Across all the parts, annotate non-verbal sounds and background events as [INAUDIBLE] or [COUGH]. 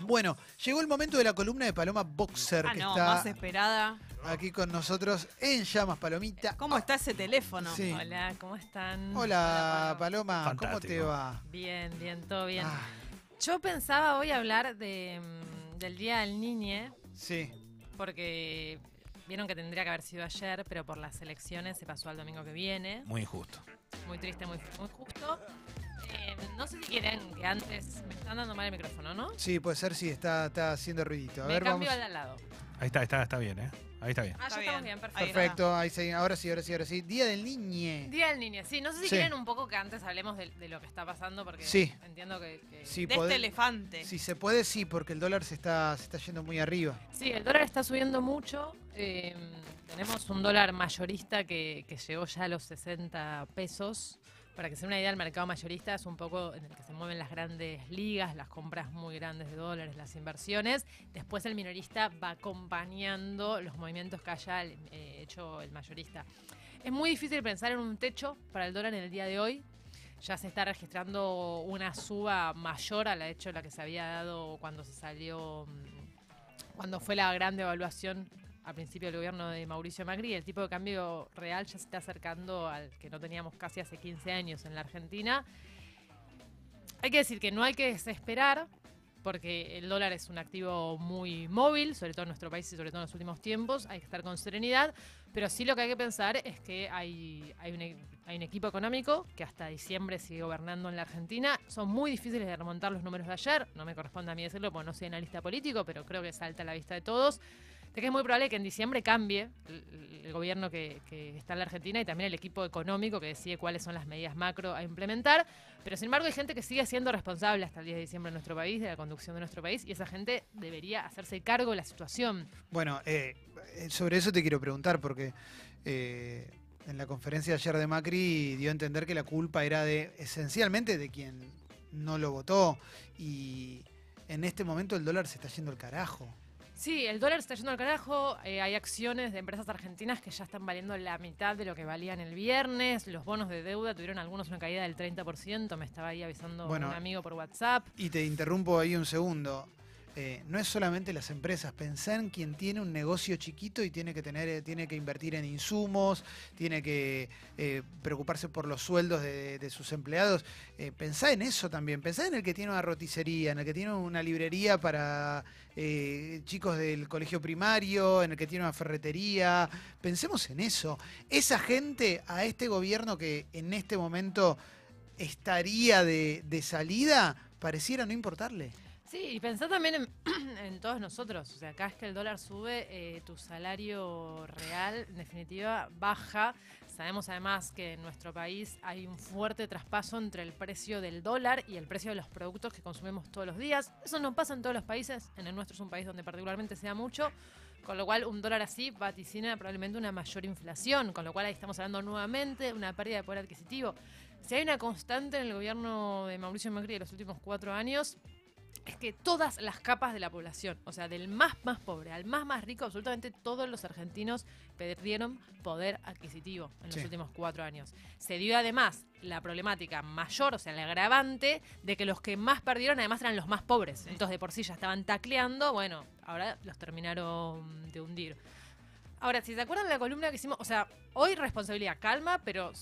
Bueno, llegó el momento de la columna de Paloma Boxer, Ah, que no, está más esperada. aquí con nosotros en Llamas Palomita. ¿Cómo está ese teléfono? Sí. Hola, ¿cómo están? Hola, Pablo. Paloma, ¿cómo Fantástico. te va? Bien, bien, todo bien. Ah, Yo pensaba hoy hablar de, mm, del Día del Niñe, sí, porque vieron que tendría que haber sido ayer, pero por las elecciones se pasó al domingo que viene. Muy injusto. Muy triste, muy, muy justo. Eh, no sé si quieren que antes... Me están dando mal el micrófono, ¿no? sí, puede ser, sí, está, está haciendo ruidito. A Me ver, cambio vamos. al de al lado. Ahí está, está, está bien, ¿eh? Ahí está bien. Ah, Está ya estamos bien. bien, perfecto. Perfecto, ahí sí, ahora sí, ahora sí, ahora sí. Día del Niñe. Día del Niñe, sí. No sé si Sí. quieren un poco que antes hablemos de, de lo que está pasando, porque Sí. entiendo que... que- Sí, de podés- este elefante. Si se puede, sí, porque el dólar se está, se está yendo muy arriba. Sí, el dólar está subiendo mucho. eh, tenemos un dólar mayorista que, que llegó ya a los 60 pesos. Para que se den una idea, el mercado mayorista es un poco en el que se mueven las grandes ligas, las compras muy grandes de dólares, las inversiones. Después el minorista va acompañando los movimientos que haya eh, hecho el mayorista. Es muy difícil pensar en un techo para el dólar en el día de hoy. Ya se está registrando una suba mayor a la hecho la que se había dado cuando se salió mm, cuando fue la gran devaluación al principio del gobierno de Mauricio Macri, el tipo de cambio real ya se está acercando al que no teníamos casi hace 15 años en la Argentina. Hay que decir que no hay que desesperar, porque el dólar es un activo muy móvil, sobre todo en nuestro país y sobre todo en los últimos tiempos, hay que estar con serenidad, pero sí lo que hay que pensar es que hay, hay, un, e- hay un equipo económico que hasta diciembre sigue gobernando en la Argentina. Son muy difíciles de remontar los números de ayer, no me corresponde a mí decirlo porque no soy analista político, pero creo que salta a la vista de todos que es muy probable que en diciembre cambie el, gobierno que, está en la Argentina y también el equipo económico que decide cuáles son las medidas macro a implementar. Pero sin embargo hay gente que sigue siendo responsable hasta el 10 de diciembre en nuestro país, de la conducción de nuestro país, y esa gente debería hacerse cargo de la situación. Bueno, eh, sobre eso te quiero preguntar, porque eh, en la conferencia de ayer de Macri dio a entender que la culpa era de esencialmente de quien no lo votó. Y en este momento el dólar se está yendo al carajo. Sí, el dólar está yendo al carajo. eh, hay acciones de empresas argentinas que ya están valiendo la mitad de lo que valían el viernes. Los bonos de deuda tuvieron algunos una caída del 30%. Me estaba ahí avisando Bueno. un amigo por WhatsApp. Y te interrumpo ahí un segundo. Eh, no es solamente las empresas, pensá en quien tiene un negocio chiquito y tiene que tener, eh, tiene que invertir en insumos, tiene que eh, preocuparse por los sueldos de, sus empleados. Pensá en eso también, pensá en el que tiene una roticería, en el que tiene una librería para chicos del colegio primario, en el que tiene una ferretería. Pensemos en eso. Esa gente a este gobierno que en este momento estaría de, de salida, pareciera no importarle. Sí, y pensá también en, [CLEARS THROAT] todos nosotros. O sea, acá es que el dólar sube, eh, tu salario real, en definitiva, baja. Sabemos además que en nuestro país hay un fuerte traspaso entre el precio del dólar y el precio de los productos que consumimos todos los días. Eso no pasa en todos los países. En el nuestro es un país donde particularmente se da mucho. Con lo cual, un dólar así vaticina probablemente una mayor inflación. Con lo cual, ahí estamos hablando nuevamente de una pérdida de poder adquisitivo. Si hay una constante en el gobierno de Mauricio Macri de los últimos cuatro años, es que todas las capas de la población, o sea, del más más pobre al más más rico, absolutamente todos los argentinos perdieron poder adquisitivo en los Sí. últimos cuatro años. Se dio además la problemática mayor, o sea, el agravante de que los que más perdieron además eran los más pobres. Entonces, de por sí ya estaban tacleando, bueno, ahora los terminaron de hundir. Ahora, si se acuerdan de la columna que hicimos, o sea, hoy responsabilidad, calma, pero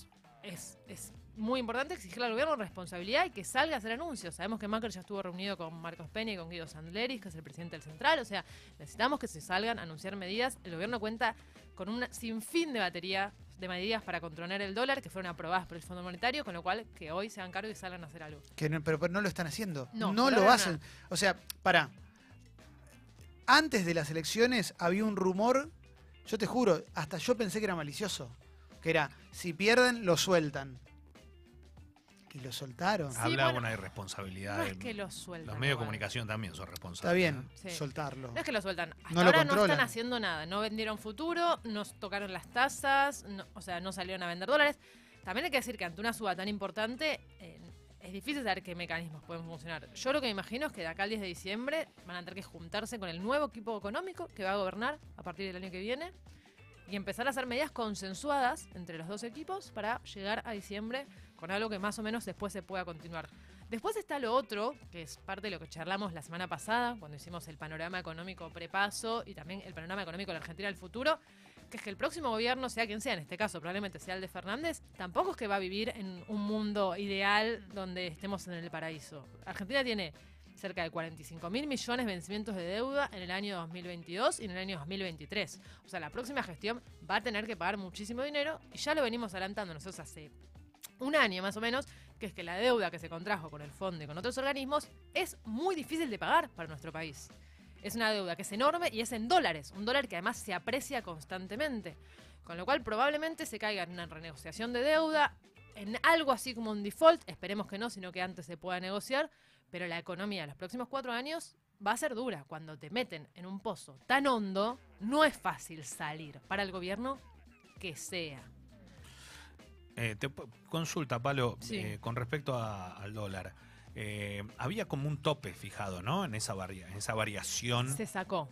es, es muy importante exigirle al gobierno responsabilidad y que salga a hacer anuncios. Sabemos que Macri ya estuvo reunido con Marcos Peña y con Guido Sandleris, que es el presidente del Central. O sea, necesitamos que se salgan a anunciar medidas. El gobierno cuenta con un sinfín de batería de medidas para controlar el dólar que fueron aprobadas por el Fondo Monetario, con lo cual que hoy se hagan cargo y salgan a hacer algo. Que no- pero, pero no lo están haciendo. No, No, lo hacen. O sea, para. Antes de las elecciones había un rumor, yo te juro, hasta yo pensé que era malicioso. Que era, si pierden, lo sueltan. Y lo soltaron. Sí, Habla bueno, una irresponsabilidad. No es que lo sueltan. los medios de comunicación también son responsables. Está bien, Sí. soltarlo. No es que lo sueltan. Hasta No lo ahora no están haciendo nada. No vendieron futuro, no tocaron las tasas, no- o sea, no salieron a vender dólares. También hay que decir que ante una suba tan importante, eh, es difícil saber qué mecanismos pueden funcionar. Yo lo que me imagino es que de acá al 10 de diciembre van a tener que juntarse con el nuevo equipo económico que va a gobernar a partir del año que viene y empezar a hacer medidas consensuadas entre los dos equipos para llegar a diciembre con algo que más o menos después se pueda continuar. Después está lo otro, que es parte de lo que charlamos la semana pasada, cuando hicimos el panorama económico prepaso y también el panorama económico de la Argentina del futuro, que es que el próximo gobierno, sea quien sea, en este caso probablemente sea el de Fernández, tampoco es que va a vivir en un mundo ideal donde estemos en el paraíso. Argentina tiene cerca de 45 mil millones de vencimientos de deuda en el año 2022 y en el año 2023. O sea, la próxima gestión va a tener que pagar muchísimo dinero y ya lo venimos adelantando nosotros hace un año más o menos, que es que la deuda que se contrajo con el fondo y con otros organismos es muy difícil de pagar para nuestro país. Es una deuda que es enorme y es en dólares, un dólar que además se aprecia constantemente. Con lo cual probablemente se caiga en una renegociación de deuda, en algo así como un default, esperemos que no, sino que antes se pueda negociar, pero la economía de los próximos cuatro años va a ser dura. Cuando te meten en un pozo tan hondo, no es fácil salir para el gobierno que sea. Eh, te consulta, Palo, Sí. eh, con respecto a- al dólar. Eh, había como un tope fijado, ¿no? En esa, varia- en esa variación. Se sacó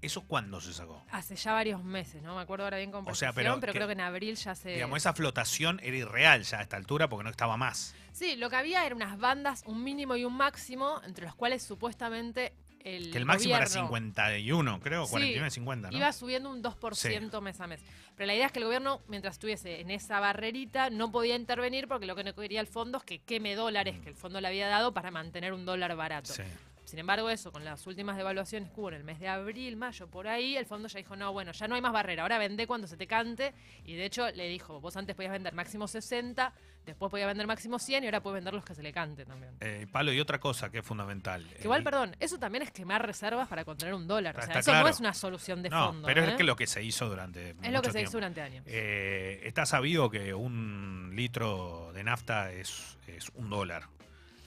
¿Eso cuándo se sacó? hace ya varios meses, no me acuerdo ahora bien con O sea, precisión, pero pero, que- creo que en abril ya se... Digamos, esa flotación era irreal ya a esta altura porque no estaba más. Sí, lo que había eran unas bandas, un mínimo y un máximo, entre los cuales supuestamente el Que el máximo era gobierno 51, creo, Sí, 41 y 50, ¿no? Iba subiendo un 2% mes a mes. Pero la idea es que el gobierno, mientras estuviese en esa barrerita, no podía intervenir porque lo que no quería el fondo es que queme dólares que el fondo le había dado para mantener un dólar barato. Sí. Sin embargo, eso, con las últimas devaluaciones que hubo en el mes de abril, mayo, por ahí, el fondo ya dijo, no, bueno, ya no hay más barrera, ahora vende cuando se te cante. Y de hecho le dijo, vos antes podías vender máximo 60, después podías vender máximo 100 y ahora puedes vender los que se le cante también. Eh, Palo, y otra cosa que es fundamental. Que igual, Eh, perdón, eso también es quemar reservas para contener un dólar. O sea, eso no es una solución de no, fondo. pero ¿eh? es que lo que se hizo durante Es lo que se hizo durante años. Eh, está sabido que un litro de nafta es, es un dólar.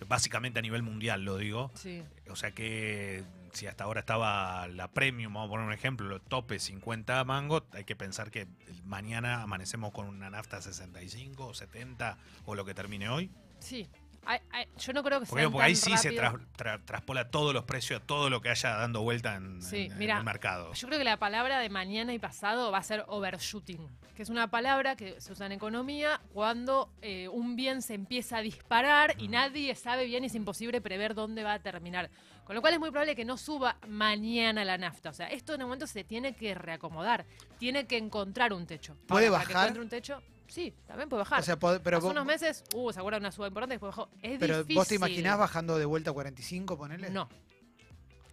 Básicamente a nivel mundial, lo digo. Sí. O sea que si hasta ahora estaba la premium, vamos a poner un ejemplo, lo tope 50 mangos, hay que pensar que mañana amanecemos con una nafta 65 o 70 o lo que termine hoy. Sí. Ay, ay, yo no creo que Porque, sea porque tan ahí sí se rápido. tra- traspola todos los precios, todo lo que haya dando vuelta en, Sí, en- en mira, el mercado. Yo creo que la palabra de mañana y pasado va a ser overshooting, que es una palabra que se usa en economía cuando eh, un bien se empieza a disparar y nadie sabe bien y es imposible prever dónde va a terminar. Con lo cual es muy probable que no suba mañana la nafta. O sea, esto en un momento se tiene que reacomodar, tiene que encontrar un techo. ¿Puede Ahora, para que bajar? encuentre un techo, sí, también puede bajar. O sea, pod- pero, Hace vos, unos meses, uh, se acuerdan de una suba importante, después bajó. Es pero difícil. vos te imaginás bajando de vuelta a 45, ponele. No.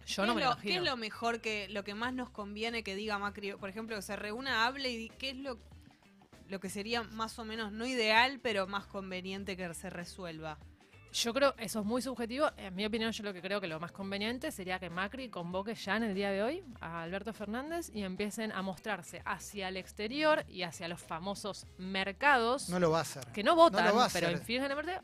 Yo ¿Qué no es me lo, lo ¿Qué imagino. es lo mejor que lo que más nos conviene que diga Macri? Por ejemplo, que se reúna, hable y di- qué es lo, lo que sería más o menos no ideal, pero más conveniente que se resuelva. Yo creo, eso es muy subjetivo. En mi opinión, yo lo que creo que lo más conveniente sería que Macri convoque ya en el día de hoy a Alberto Fernández y empiecen a mostrarse hacia el exterior y hacia los famosos mercados No lo va a hacer. que no votan, no lo va a pero en verde,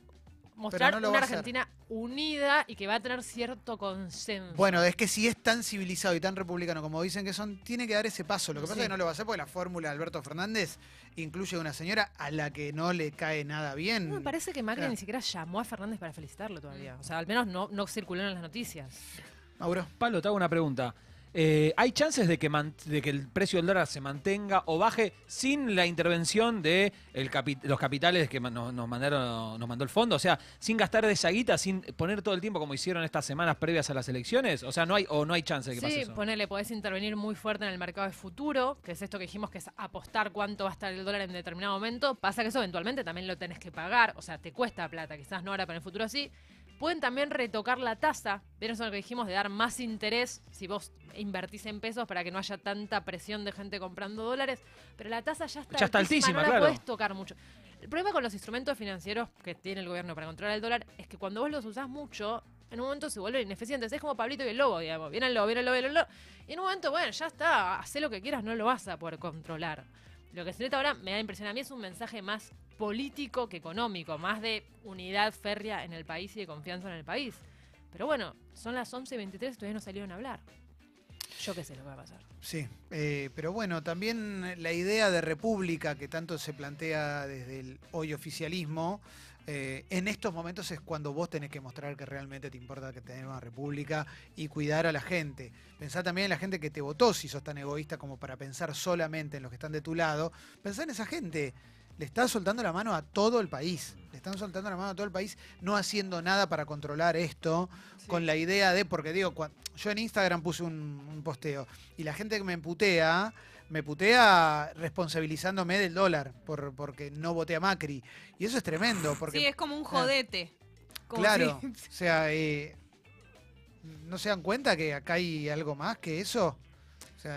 mostrar no una a. Argentina unida y que va a tener cierto consenso. Bueno, es que si es tan civilizado y tan republicano como dicen que son, tiene que dar ese paso. Lo que pasa Sí. es que no lo va a hacer porque la fórmula de Alberto Fernández incluye una señora a la que no le cae nada bien. No, me parece que Macri Claro. ni siquiera llamó a Fernández para felicitarlo todavía. O sea, al menos no, no circuló en las noticias. Mauro. Pablo, te hago una pregunta. Eh, ¿Hay chances de que, man- de que el precio del dólar se mantenga o baje sin la intervención de el capi- los capitales que nos, nos mandaron, nos mandó el fondo? O sea, sin gastar de esa guita, sin poner todo el tiempo como hicieron estas semanas previas a las elecciones. O sea, no hay o no hay chance de que pase Sí, eso. ponele, podés intervenir muy fuerte en el mercado de futuro, que es esto que dijimos que es apostar cuánto va a estar el dólar en determinado momento. Pasa que eso eventualmente también lo tenés que pagar, o sea, te cuesta plata, quizás no ahora, pero en el futuro sí. Pueden también retocar la tasa, ¿vieron eso lo que dijimos de dar más interés si vos invertís en pesos para que no haya tanta presión de gente comprando dólares? Pero la tasa ya está Ya está altísima, no la claro. podés tocar mucho. El problema con los instrumentos financieros que tiene el gobierno para controlar el dólar es que cuando vos los usás mucho, en un momento se vuelven ineficientes. Es como Pablito y el lobo, digamos. Viene el lobo, viene el lobo, viene el lobo. Y en un momento, bueno, ya está, hacé lo que quieras, no lo vas a poder controlar. Lo que se nota ahora, me da impresión a mí, es un mensaje más político que económico, más de unidad férrea en el país y de confianza en el país. Pero bueno, son las 11 y 23 y todavía no salieron a hablar. Yo qué sé lo que va a pasar. Sí, eh, pero bueno, también la idea de república que tanto se plantea desde el hoy oficialismo, eh, en estos momentos es cuando vos tenés que mostrar que realmente te importa que tenemos una república y cuidar a la gente. Pensá también en la gente que te votó, si sos tan egoísta como para pensar solamente en los que están de tu lado. Pensá en esa gente. Le está soltando la mano a todo el país. Le están soltando la mano a todo el país, no haciendo nada para controlar esto, con la idea de, porque digo, yo en Instagram puse un, un posteo y la gente que me putea, me putea responsabilizándome del dólar por, porque no voté a Macri. Y eso es tremendo, porque Sí, es como un jodete. Como Claro, si- o sea, eh, ¿no se dan cuenta que acá hay algo más que eso?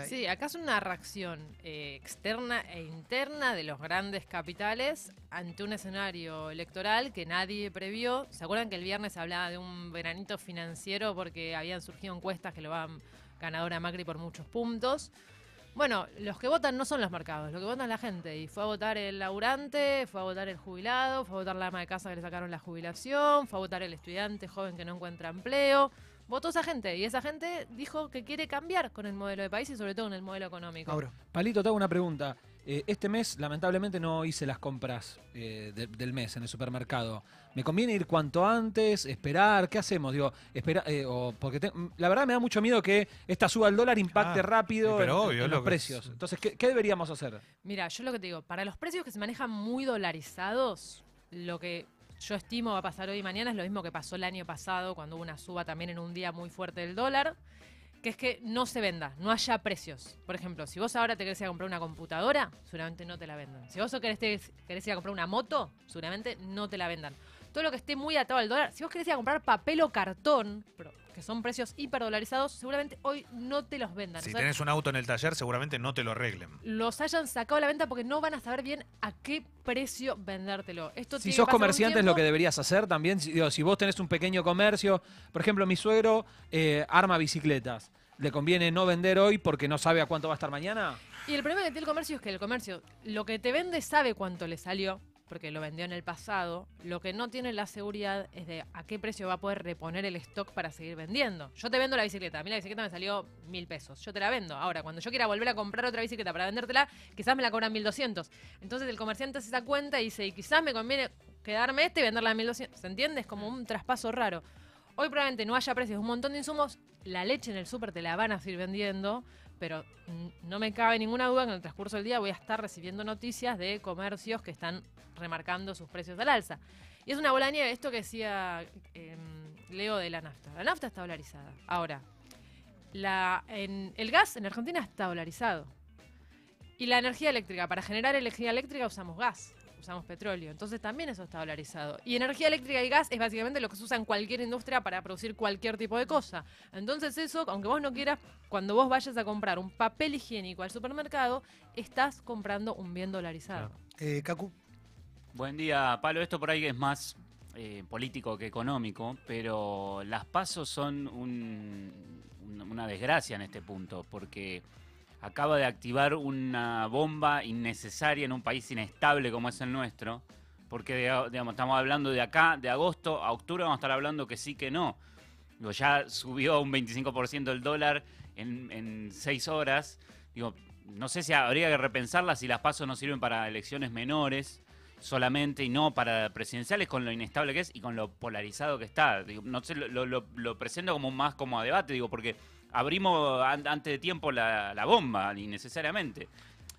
Sí, acá es una reacción eh, externa e interna de los grandes capitales ante un escenario electoral que nadie previó. ¿Se acuerdan que el viernes hablaba de un veranito financiero porque habían surgido encuestas que lo van ganadora Macri por muchos puntos? Bueno, los que votan no son los mercados, lo que votan es la gente. Y fue a votar el laburante, fue a votar el jubilado, fue a votar la ama de casa que le sacaron la jubilación, fue a votar el estudiante joven que no encuentra empleo. Votó esa gente y esa gente dijo que quiere cambiar con el modelo de país y sobre todo con el modelo económico. Mauro. Palito, te hago una pregunta. Eh, este mes, lamentablemente, no hice las compras eh, de- del mes en el supermercado. ¿Me conviene ir cuanto antes? ¿Esperar? ¿Qué hacemos? Digo, espera, eh, o- porque te- mm, la verdad me da mucho miedo que esta suba al dólar impacte Ah, rápido pero en- obvio, los precios. es- Entonces, ¿qué, qué deberíamos hacer? Mira, yo lo que te digo, para los precios que se manejan muy dolarizados, lo que yo estimo va a pasar hoy y mañana es lo mismo que pasó el año pasado cuando hubo una suba también en un día muy fuerte del dólar, que es que no se venda, no haya precios. Por ejemplo, si vos ahora te querés ir a comprar una computadora, seguramente no te la vendan. Si vos querés, te- querés ir a comprar una moto, seguramente no te la vendan. Todo lo que esté muy atado al dólar, si vos querés ir a comprar papel o cartón, que son precios hiperdolarizados, seguramente hoy no te los vendan. Si O sea, tenés un auto en el taller, seguramente no te lo arreglen. los hayan sacado a la venta porque no van a saber bien a qué precio vendértelo. Esto Si sos comerciante es lo que deberías hacer también. Si, digo, si vos tenés un pequeño comercio, por ejemplo, mi suegro eh, arma bicicletas. ¿Le conviene no vender hoy porque no sabe a cuánto va a estar mañana? Y el problema que tiene el comercio es que el comercio lo que te vende sabe cuánto le salió, porque lo vendió en el pasado. Lo que no tiene la seguridad es de a qué precio va a poder reponer el stock para seguir vendiendo. Yo te vendo la bicicleta, a mí la bicicleta me salió mil pesos, yo te la vendo. Ahora, cuando yo quiera volver a comprar otra bicicleta para vendértela, quizás me la cobran 1200. Entonces el comerciante hace esa cuenta y dice, y quizás me conviene quedarme este y venderla a 1200. ¿Se entiende? Es como un traspaso raro. Hoy probablemente no haya precios un montón de insumos. La leche en el súper te la van a seguir vendiendo, pero no me cabe ninguna duda que en el transcurso del día voy a estar recibiendo noticias de comercios que están remarcando sus precios al alza. Y es una bola de nieve, esto que decía em, Leo de la nafta. La nafta está dolarizada. Ahora, la, en, el gas en Argentina está dolarizado. Y la energía eléctrica, para generar energía eléctrica usamos gas, usamos petróleo. Entonces también eso está dolarizado. Y energía eléctrica y gas es básicamente lo que se usa en cualquier industria para producir cualquier tipo de cosa. Entonces eso, aunque vos no quieras, cuando vos vayas a comprar un papel higiénico al supermercado, estás comprando un bien dolarizado. Eh, Cacu. Buen día, Palo. Esto por ahí es más eh, político que económico, pero las pasos son un- un- una desgracia en este punto, porque acaba de activar una bomba innecesaria en un país inestable como es el nuestro, porque diga- digamos, estamos hablando de acá, de agosto a octubre, vamos a estar hablando que sí, que no. Digo, ya subió un 25% el dólar en, seis horas. Digo, no sé si habría que repensarla si las pasos no sirven para elecciones menores solamente y no para presidenciales con lo inestable que es y con lo polarizado que está. Digo, no sé, lo- lo- lo presento como más como a debate, digo, porque abrimos an- antes de tiempo la, la bomba innecesariamente.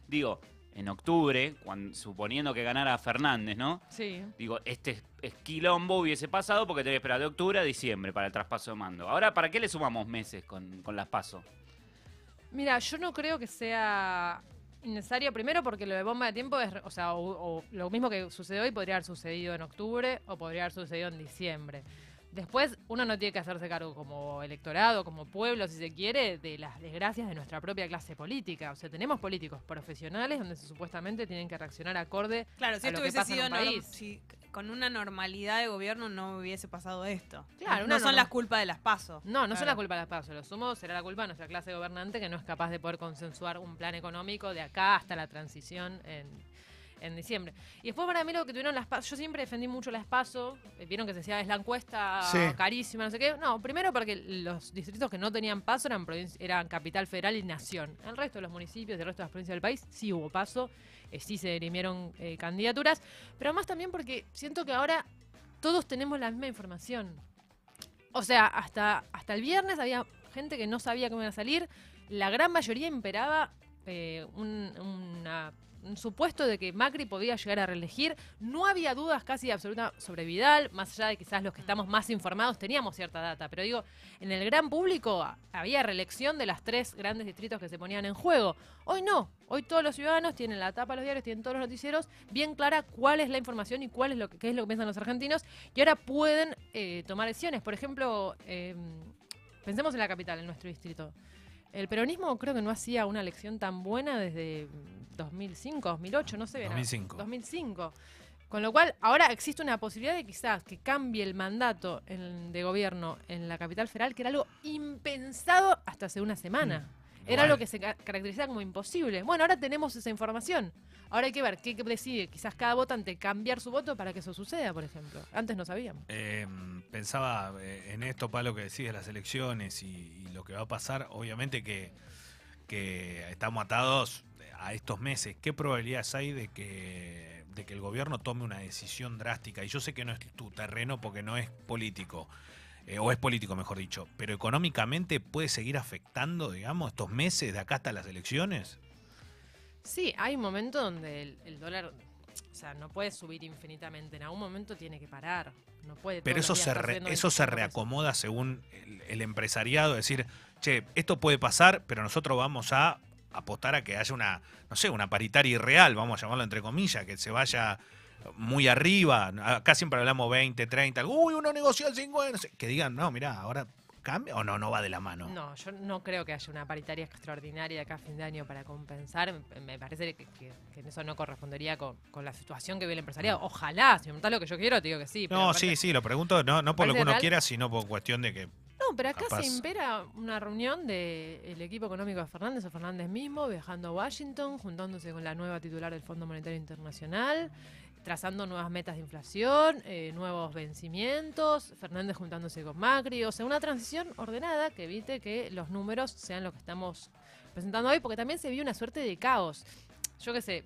Digo, en octubre, cuando, suponiendo que ganara Fernández, ¿no? Sí. Digo, este es- quilombo hubiese pasado porque tenía que esperar de octubre a diciembre para el traspaso de mando. Ahora, ¿para qué le sumamos meses con, con las pasos? Mira, yo no creo que sea innecesario, primero porque lo de bomba de tiempo es, o sea, o, o lo mismo que sucedió hoy podría haber sucedido en octubre o podría haber sucedido en diciembre. Después, uno no tiene que hacerse cargo como electorado, como pueblo, si se quiere, de las desgracias de nuestra propia clase política. O sea, tenemos políticos profesionales donde se, supuestamente tienen que reaccionar acorde Claro, si a esto lo que en sido un norm- país. si con una normalidad de gobierno no hubiese pasado esto. Claro, no son las culpas de las pasos. No, no son Claro. la culpa de las pasos. Lo sumo será la culpa de nuestra clase gobernante que no es capaz de poder consensuar un plan económico de acá hasta la transición en, en diciembre. Y después para mí lo que tuvieron las pasos, yo siempre defendí mucho las pasos, eh, vieron que se decía es la encuesta Sí. carísima, no sé qué. No, primero porque los distritos que no tenían paso eran, eran capital federal y nación. El resto de los municipios el resto de las provincias del país sí hubo paso, eh, sí se dirimieron eh, candidaturas, pero más también porque siento que ahora todos tenemos la misma información. O sea, hasta, hasta el viernes había gente que no sabía cómo iba a salir. La gran mayoría imperaba eh, un- una, un supuesto de que Macri podía llegar a reelegir. No había dudas casi absolutas sobre Vidal, más allá de quizás los que estamos más informados teníamos cierta data, pero digo, en el gran público había reelección de las tres grandes distritos que se ponían en juego. Hoy no, hoy todos los ciudadanos tienen la tapa de los diarios, tienen todos los noticieros, bien clara cuál es la información y cuál es lo que, qué es lo que piensan los argentinos, y ahora pueden eh, tomar decisiones. Por ejemplo, eh, pensemos en la capital, en nuestro distrito. El peronismo creo que no hacía una elección tan buena desde mm, 2005, 2008, no sé. era 2005. 2005. Con lo cual, ahora existe una posibilidad de quizás que cambie el mandato en- de gobierno en la capital federal, que era algo impensado hasta hace una semana. Era lo que se ca- caracterizaba como imposible. Bueno, ahora tenemos esa información. Ahora hay que ver qué decide quizás cada votante cambiar su voto para que eso suceda, por ejemplo. Antes no sabíamos. Eh, pensaba eh, en esto, Palo, que decís de las elecciones y, y lo que va a pasar. Obviamente que, que estamos atados a estos meses. ¿Qué probabilidades hay de que, de que el gobierno tome una decisión drástica? Y yo sé que no es tu terreno porque no es político. Eh, o es político, mejor dicho, pero económicamente puede seguir afectando, digamos, estos meses de acá hasta las elecciones. Sí, hay un momento donde el, el dólar, o sea, no puede subir infinitamente. En algún momento tiene que parar. No puede. Pero eso se, re- eso se 25 pesos. reacomoda según el, el empresariado, decir, che, esto puede pasar, pero nosotros vamos a apostar a que haya una, no sé, una paritaria irreal, vamos a llamarlo entre comillas, que se vaya muy arriba. Acá siempre hablamos 20, 30, uy, uno negoció el 50, no sé, que digan, no, mira, ahora cambia o no, no va de la mano. No, yo no creo que haya una paritaria extraordinaria de acá a fin de año para compensar. Me- parece que, que- que eso no correspondería con, con la situación que vive el empresariado. Ojalá, si me preguntás lo que yo quiero, te digo que sí. No, sí, sí, lo pregunto, no, no por lo que uno real. quiera, sino por cuestión de que No, pero acá Capaz. se impera una reunión del equipo económico de Fernández o Fernández mismo, viajando a Washington, juntándose con la nueva titular del Fondo Monetario Internacional, trazando nuevas metas de inflación, eh, nuevos vencimientos, Fernández juntándose con Macri, o sea, una transición ordenada que evite que los números sean lo que estamos presentando hoy, porque también se vio una suerte de caos. Yo qué sé,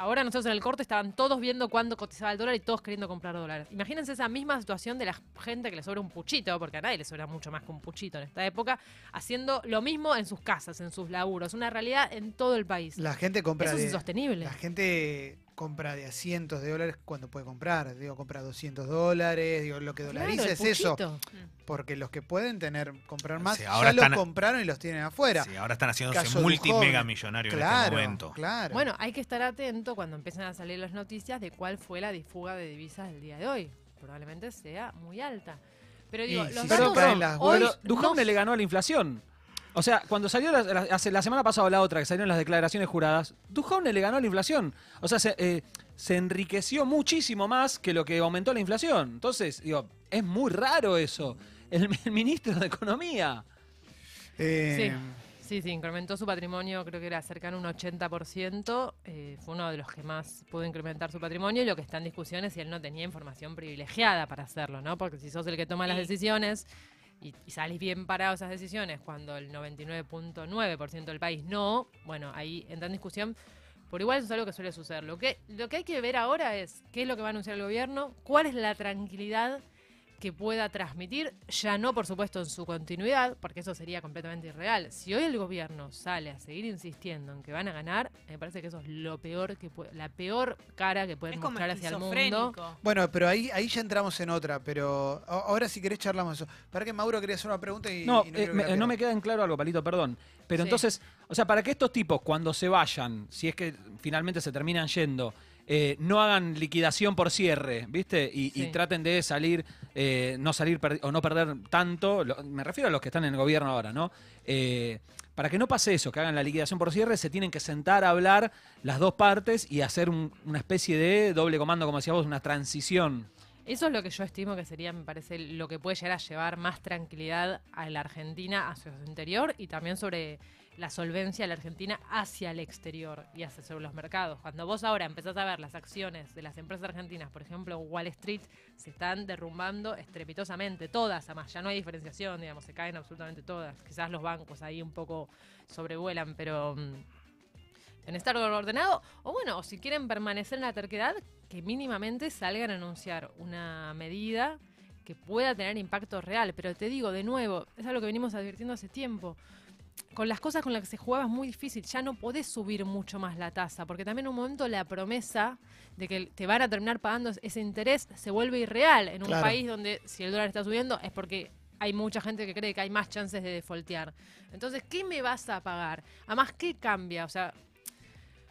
ahora nosotros en el corte estaban todos viendo cuándo cotizaba el dólar y todos queriendo comprar dólares. Imagínense esa misma situación de la gente que le sobra un puchito, porque a nadie le sobra mucho más que un puchito en esta época, haciendo lo mismo en sus casas, en sus laburos. Una realidad en todo el país. La gente compra Eso es de, insostenible. La gente compra de a cientos de dólares cuando puede comprar. Digo, compra 200 dólares. Digo, lo que Claro, dolariza es eso. Porque los que pueden tener comprar más Sí, ya ahora lo están- compraron y los tienen afuera. sí, ahora están haciéndose Caso multimega Dujovic. millonarios en este Claro, momento. claro. Bueno, hay que estar atento cuando empiecen a salir las noticias de cuál fue la difuga de divisas del día de hoy. Probablemente sea muy alta. Pero digo, Y los si datos las hoy Pero Duhovne no le ganó a la inflación. O sea, cuando salió la, la- hace la semana pasada o la otra, que salieron las declaraciones juradas, Duhovne le ganó la inflación. O sea, se, eh, se enriqueció muchísimo más que lo que aumentó la inflación. Entonces, digo, es muy raro eso. El, [LAUGHS] el ministro de Economía. Eh, Sí, sí, incrementó su patrimonio, creo que era cercano a un 80%, eh, fue uno de los que más pudo incrementar su patrimonio y lo que está en discusión es si él no tenía información privilegiada para hacerlo, ¿no? Porque si sos el que toma las Sí. decisiones y, y salís bien parado esas decisiones cuando el 99.9% del país no, bueno, ahí entra en discusión. Por igual eso es algo que suele suceder. Lo que, lo que hay que ver ahora es qué es lo que va a anunciar el gobierno, cuál es la tranquilidad que pueda transmitir, ya no por supuesto en su continuidad, porque eso sería completamente irreal. Si hoy el gobierno sale a seguir insistiendo en que van a ganar, me parece que eso es lo peor que puede- la peor cara que pueden Es como mostrar hacia el mundo. Bueno, pero ahí, ahí ya entramos en otra, pero ahora si querés charlamos eso. Para que Mauro quería hacer una pregunta y No, y eh, que me- no queda en claro algo, Palito, perdón. Pero Sí. entonces, o sea, para que estos tipos, cuando se vayan, si es que finalmente se terminan yendo, eh, no hagan liquidación por cierre, ¿viste? Y, traten de salir, eh, no salir o no perder tanto, lo- me refiero a los que están en el gobierno ahora, ¿no? Eh, para que no pase eso, que hagan la liquidación por cierre, se tienen que sentar a hablar las dos partes y hacer un- una especie de doble comando, como decías vos, una transición. Eso es lo que yo estimo que sería, me parece, lo que puede llegar a llevar más tranquilidad a la Argentina hacia su interior y también sobre la solvencia de la Argentina hacia el exterior y hacia sobre los mercados. Cuando vos ahora empezás a ver las acciones de las empresas argentinas, por ejemplo, Wall Street, se están derrumbando estrepitosamente, todas, además ya no hay diferenciación, digamos, se caen absolutamente todas. Quizás los bancos ahí un poco sobrevuelan, pero mm, en estar ordenado, o bueno, si quieren permanecer en la terquedad, que mínimamente salgan a anunciar una medida que pueda tener impacto real. Pero te digo, de nuevo, es algo que venimos advirtiendo hace tiempo. Con las cosas con las que se jugaba es muy difícil. Ya no podés subir mucho más la tasa, porque también en un momento la promesa de que te van a terminar pagando ese interés se vuelve irreal en un Claro. país donde si el dólar está subiendo es porque hay mucha gente que cree que hay más chances de defoltear. Entonces, ¿qué me vas a pagar? Además, ¿qué cambia? O sea,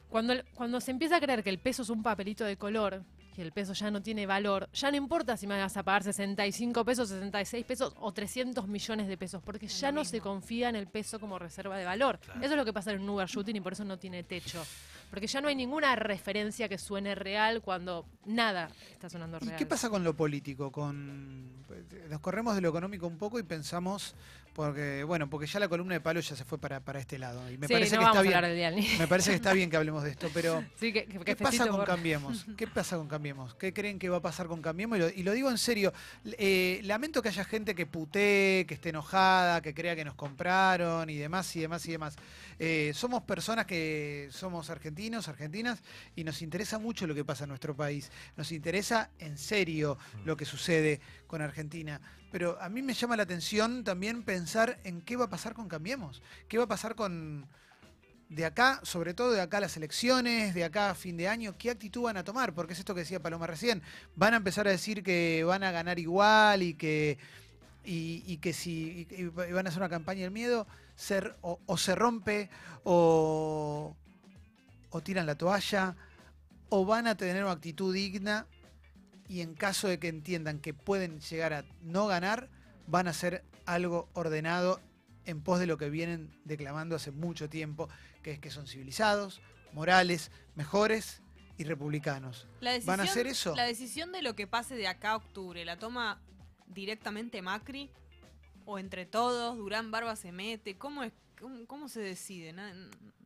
cuando, cuando se empieza a creer que el peso es un papelito de color, que el peso ya no tiene valor, ya no importa si me vas a pagar 65 pesos, 66 pesos o 300 millones de pesos, porque Es ya no se confía en el peso como reserva de valor. Claro. Eso es lo que pasa en un Uber Shooting y por eso no tiene techo. Porque ya no hay ninguna referencia que suene real cuando nada está sonando ¿Y real. qué pasa con lo político? Con nos corremos de lo económico un poco y pensamos porque bueno, porque ya la columna de palo ya se fue para, para este lado y me sí, parece no que está a bien. del Me parece que está bien que hablemos de esto, pero [LAUGHS] Sí, que, que- que ¿Qué pasa con Cambiemos? [LAUGHS] ¿Qué pasa con Cambiemos? ¿Qué creen que va a pasar con Cambiemos? Y lo, y lo digo en serio. eh, lamento que haya gente que putee, que esté enojada, que crea que nos compraron y demás y demás y demás. Eh, somos personas que somos argentinos, argentinas, y nos interesa mucho lo que pasa en nuestro país. Nos interesa en serio lo que sucede con Argentina. Pero a mí me llama la atención también pensar en qué va a pasar con Cambiemos. ¿Qué va a pasar con, de acá, sobre todo de acá a las elecciones, de acá a fin de año, ¿qué actitud van a tomar? Porque es esto que decía Paloma recién. Van a empezar a decir que van a ganar igual y que, y, y que si y van a hacer una campaña del miedo, ser, o, o se rompe, o, o tiran la toalla, o van a tener una actitud digna y en caso de que entiendan que pueden llegar a no ganar, van a hacer algo ordenado en pos de lo que vienen declamando hace mucho tiempo, que es que son civilizados, morales, mejores y republicanos. La decisión, ¿Van a hacer eso? La decisión de lo que pase de acá a octubre, ¿la toma directamente Macri? ¿O entre todos? ¿Durán Barba se mete? ¿Cómo, es, cómo, cómo se decide? No,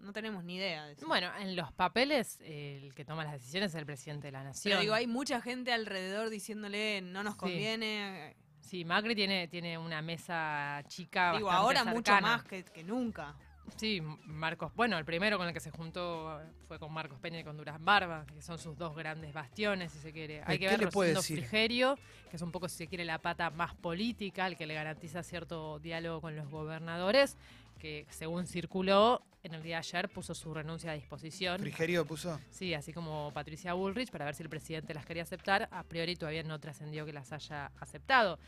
no tenemos ni idea de eso. Bueno, en los papeles eh, el que toma las decisiones es el presidente de la nación. Pero digo, hay mucha gente alrededor diciéndole no nos Sí. conviene. Sí, Macri tiene, tiene una mesa chica. Digo, bastante ahora mucho más que, que nunca. Sí, Marcos. Bueno, el primero con el que se juntó fue con Marcos Peña y con Durán Barba, que son sus dos grandes bastiones, si se quiere. Hay que ¿Qué ver Rosendo? Frigerio, que es un poco, si se quiere, la pata más política, el que le garantiza cierto diálogo con los gobernadores, que según circuló en el día de ayer puso su renuncia a disposición. Frigerio puso. Sí, así como Patricia Bullrich, para ver si el presidente las quería aceptar. A priori todavía no trascendió que las haya aceptado.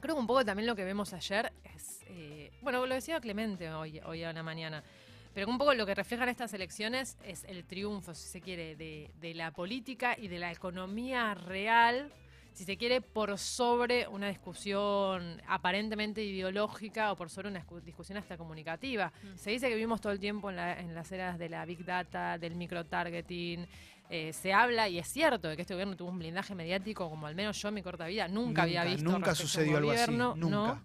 Creo que un poco también lo que vemos ayer es, eh, bueno, lo decía Clemente hoy, hoy a la mañana, pero un poco lo que reflejan estas elecciones es el triunfo, si se quiere, de, de la política y de la economía real, si se quiere, por sobre una discusión aparentemente ideológica o por sobre una discu- discusión hasta comunicativa. Mm. Se dice que vivimos todo el tiempo en, la- en las eras de la big data, del microtargeting. eh, se habla, y es cierto, de que este gobierno tuvo un blindaje mediático, como al menos yo en mi corta vida nunca, había visto. Nunca sucedió algo así. Nunca. ¿no?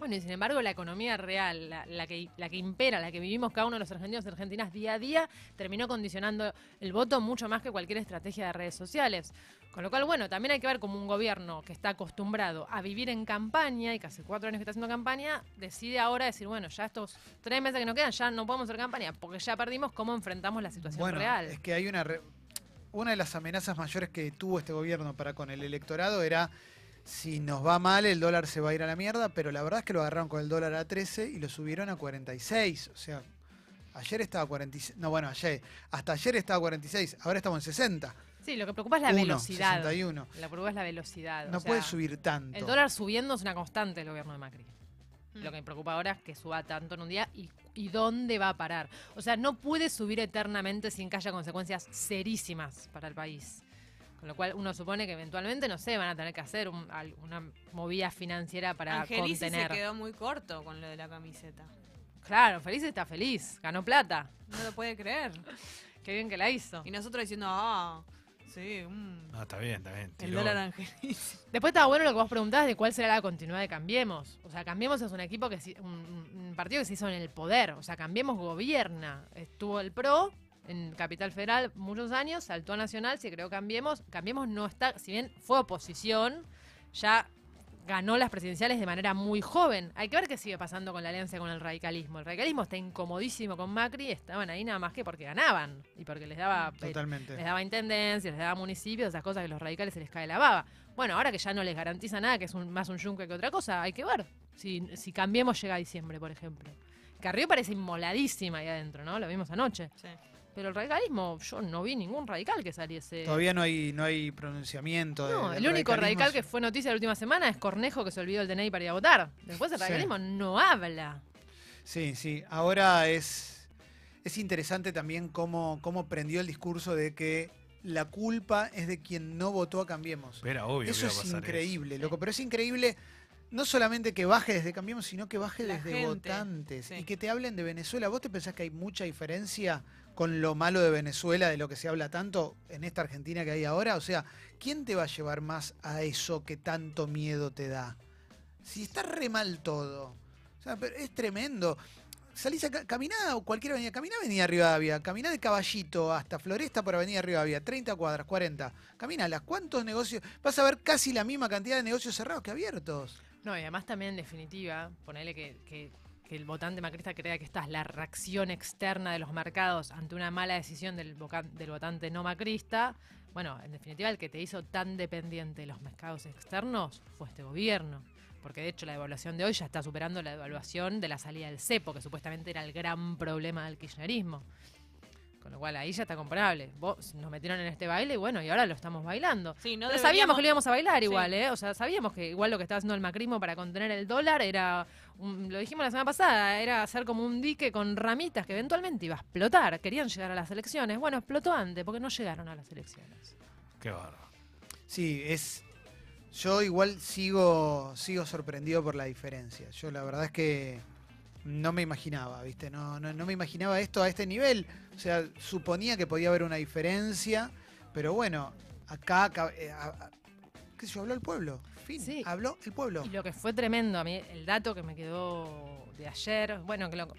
Bueno, y sin embargo, la economía real, la, la que, la que impera, la que vivimos cada uno de los argentinos y argentinas día a día, terminó condicionando el voto mucho más que cualquier estrategia de redes sociales. Con lo cual, bueno, también hay que ver como un gobierno que está acostumbrado a vivir en campaña y que hace cuatro años que está haciendo campaña, decide ahora decir, bueno, ya estos tres meses que nos quedan, ya no podemos hacer campaña porque ya perdimos cómo enfrentamos la situación Bueno, real. es que hay una re- una de las amenazas mayores que tuvo este gobierno para con el electorado era si nos va mal el dólar se va a ir a la mierda, pero la verdad es que lo agarraron con el dólar a 13 y lo subieron a 46, o sea, ayer estaba a 46, no bueno, ayer, hasta ayer estaba a 46, ahora estamos en 60. Sí, lo que preocupa es la Uno, velocidad. 61. Lo que preocupa es la velocidad. No o puede subir tanto. El dólar subiendo es una constante del gobierno de Macri. Mm. Lo que me preocupa ahora es que suba tanto en un día y, y dónde va a parar. O sea, no puede subir eternamente sin que haya consecuencias serísimas para el país. Con lo cual uno supone que eventualmente, no sé, van a tener que hacer un- una movida financiera para Angelici se contener. quedó muy corto con lo de la camiseta. Claro, feliz está feliz, ganó plata. No lo puede creer. [LAUGHS] Qué bien que la hizo. Y nosotros diciendo, ah, sí, mm, No, está bien, está bien. el dólar Angelici. [LAUGHS] Después estaba bueno lo que vos preguntabas de cuál será la continuidad de Cambiemos. O sea, Cambiemos es un equipo que se- un, un partido que se hizo en el poder. O sea, Cambiemos gobierna. Estuvo el PRO en Capital Federal muchos años, saltó a Nacional, se creó Cambiemos. Cambiemos no está, si bien fue oposición, ya ganó las presidenciales de manera muy joven. Hay que ver qué sigue pasando con la alianza con el radicalismo. El radicalismo está incomodísimo con Macri, estaban ahí nada más que porque ganaban y porque les daba Totalmente. les daba intendencias, les daba municipios, esas cosas que a los radicales se les cae la baba. Bueno, ahora que ya no les garantiza nada, que es un- más un yunque que otra cosa, hay que ver si, si cambiemos llega a diciembre, por ejemplo. Carrió parece inmoladísima ahí adentro, ¿no? Lo vimos anoche. Sí. Pero el radicalismo, yo no vi ningún radical que saliese. Todavía no hay, no hay pronunciamiento. No, el único radical que fue noticia la última semana es Cornejo que se olvidó el DNI para ir a votar. Después el Sí. radicalismo no habla. Sí, sí. Ahora es, es interesante también cómo, cómo prendió el discurso de que la culpa es de quien no votó a Cambiemos. Era obvio que Eso iba a es increíble, loco. Pero es increíble no solamente que baje desde Cambiemos, sino que baje La desde gente, votantes. sí. Y que te hablen de Venezuela. ¿Vos te pensás que hay mucha diferencia con lo malo de Venezuela, de lo que se habla tanto en esta Argentina que hay ahora? O sea, ¿quién te va a llevar más a eso que tanto miedo te da? Si está re mal todo. O sea, pero es tremendo. Salís a ca- caminá o cualquier avenida, caminá Avenida Rivadavia, caminá de Caballito hasta Floresta por Avenida Rivadavia, 30 cuadras, 40. Caminalas, ¿cuántos negocios? Vas a ver casi la misma cantidad de negocios cerrados que abiertos. No, y además también en definitiva, ponerle que, que- que el votante macrista crea que esta es la reacción externa de los mercados ante una mala decisión del, del votante no macrista. Bueno, en definitiva el que te hizo tan dependiente de los mercados externos fue este gobierno. Porque de hecho la devaluación de hoy ya está superando la devaluación de la salida del cepo, que supuestamente era el gran problema del kirchnerismo. Con lo cual ahí ya está comparable. Vos nos metieron en este baile y bueno, y ahora lo estamos bailando. Sí, no Pero deberíamos- sabíamos que lo íbamos a bailar Sí. igual, ¿eh? O sea, sabíamos que igual lo que estaba haciendo el macrismo para contener el dólar era, un- lo dijimos la semana pasada, era hacer como un dique con ramitas que eventualmente iba a explotar. Querían llegar a las elecciones. Bueno, explotó antes porque no llegaron a las elecciones. Qué bárbaro. Sí, es. Yo igual sigo, sigo sorprendido por la diferencia. Yo la verdad es que no me imaginaba, ¿viste? No, no, no me imaginaba esto a este nivel. O sea, suponía que podía haber una diferencia, pero bueno, acá, acá, eh, a- qué sé yo, habló el pueblo. Fin, Sí. habló el pueblo. Y lo que fue tremendo, a mí, el dato que me quedó de ayer, bueno, que lo-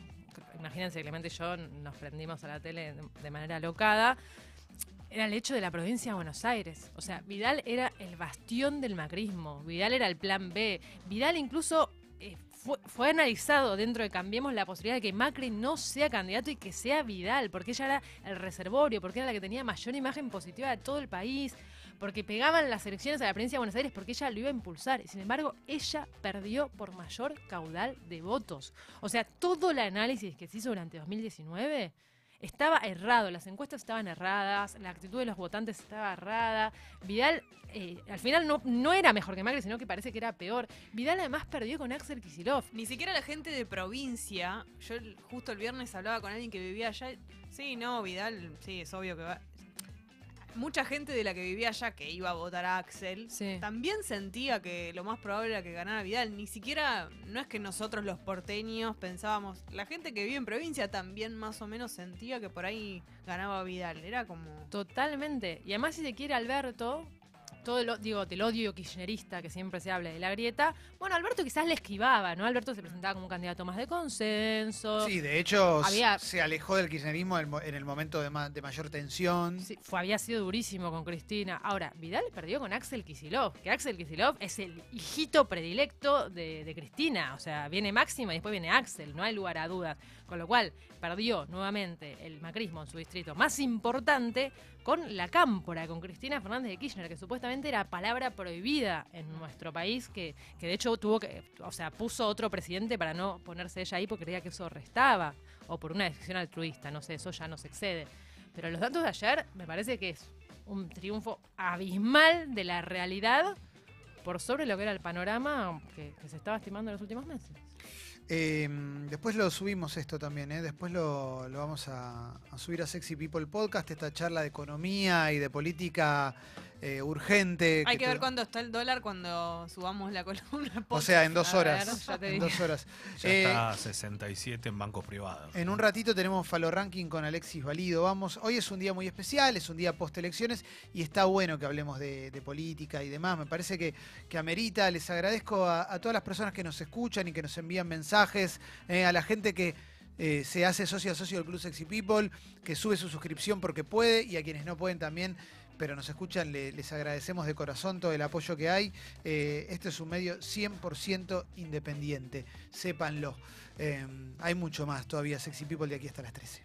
imagínense, Clemente y yo nos prendimos a la tele de, de manera locada, era el hecho de la provincia de Buenos Aires. O sea, Vidal era el bastión del macrismo, Vidal era el plan B, Vidal incluso... eh, fue, analizado dentro de Cambiemos la posibilidad de que Macri no sea candidato y que sea Vidal, porque ella era el reservorio, porque era la que tenía mayor imagen positiva de todo el país, porque pegaban las elecciones a la provincia de Buenos Aires porque ella lo iba a impulsar. Y sin embargo, ella perdió por mayor caudal de votos. O sea, todo el análisis que se hizo durante 2019 estaba errado, las encuestas estaban erradas, la actitud de los votantes estaba errada. Vidal, eh, al final no, no era mejor que Macri, sino que parece que era peor. Vidal además perdió con Axel Kicillof. Ni siquiera la gente de provincia. Yo justo el viernes hablaba con alguien que vivía allá. Sí, no, Vidal, sí, es obvio que va. Mucha gente de la que vivía allá que iba a votar a Axel Sí. también sentía que lo más probable era que ganara Vidal. Ni siquiera, no es que nosotros los porteños pensábamos. La gente que vive en provincia también más o menos sentía que por ahí ganaba Vidal. Era como. Totalmente. Y además, si se quiere Alberto, todo el, digo, del odio kirchnerista que siempre se habla de la grieta, bueno, Alberto quizás le esquivaba, ¿no? Alberto se presentaba como un candidato más de consenso. Sí, de hecho, Había- se alejó del kirchnerismo en el mo- en el momento de, ma- de mayor tensión. Sí, fue, había sido durísimo con Cristina. Ahora, Vidal perdió con Axel Kisilov, que Axel Kisilov es el hijito predilecto de, de Cristina. O sea, viene Máxima y después viene Axel, no hay lugar a dudas. Con lo cual, perdió nuevamente el macrismo en su distrito más importante con la cámpora, con Cristina Fernández de Kirchner, que supuestamente era palabra prohibida en nuestro país, que, que de hecho tuvo que, o sea, puso otro presidente para no ponerse ella ahí porque creía que eso restaba, o por una decisión altruista, no sé, eso ya no se excede. Pero los datos de ayer me parece que es un triunfo abismal de la realidad por sobre lo que era el panorama que, que se estaba estimando en los últimos meses. Eh, después lo subimos esto también, ¿eh? después lo, vamos a subir a Sexy People Podcast, esta charla de economía y de política eh, urgente. Hay que ver tu- cuándo está el dólar cuando subamos la columna. O sea, en dos ver, horas. ya te en dos horas. Ya Eh, está a 67 en bancos privados. En un ratito tenemos Falo Ranking con Alexis Valido. Vamos, hoy es un día muy especial, es un día post elecciones y está bueno que hablemos de, de política y demás. Me parece que, que amerita. Les agradezco a, a todas las personas que nos escuchan y que nos envían mensajes, eh, a la gente que eh, se hace socio a socio del Club Sexy People, que sube su suscripción porque puede y a quienes no pueden también. Pero nos escuchan, le- les agradecemos de corazón todo el apoyo que hay. Eh, este es un medio 100% independiente, sépanlo. Eh, hay mucho más todavía Sexy People de aquí hasta las 13.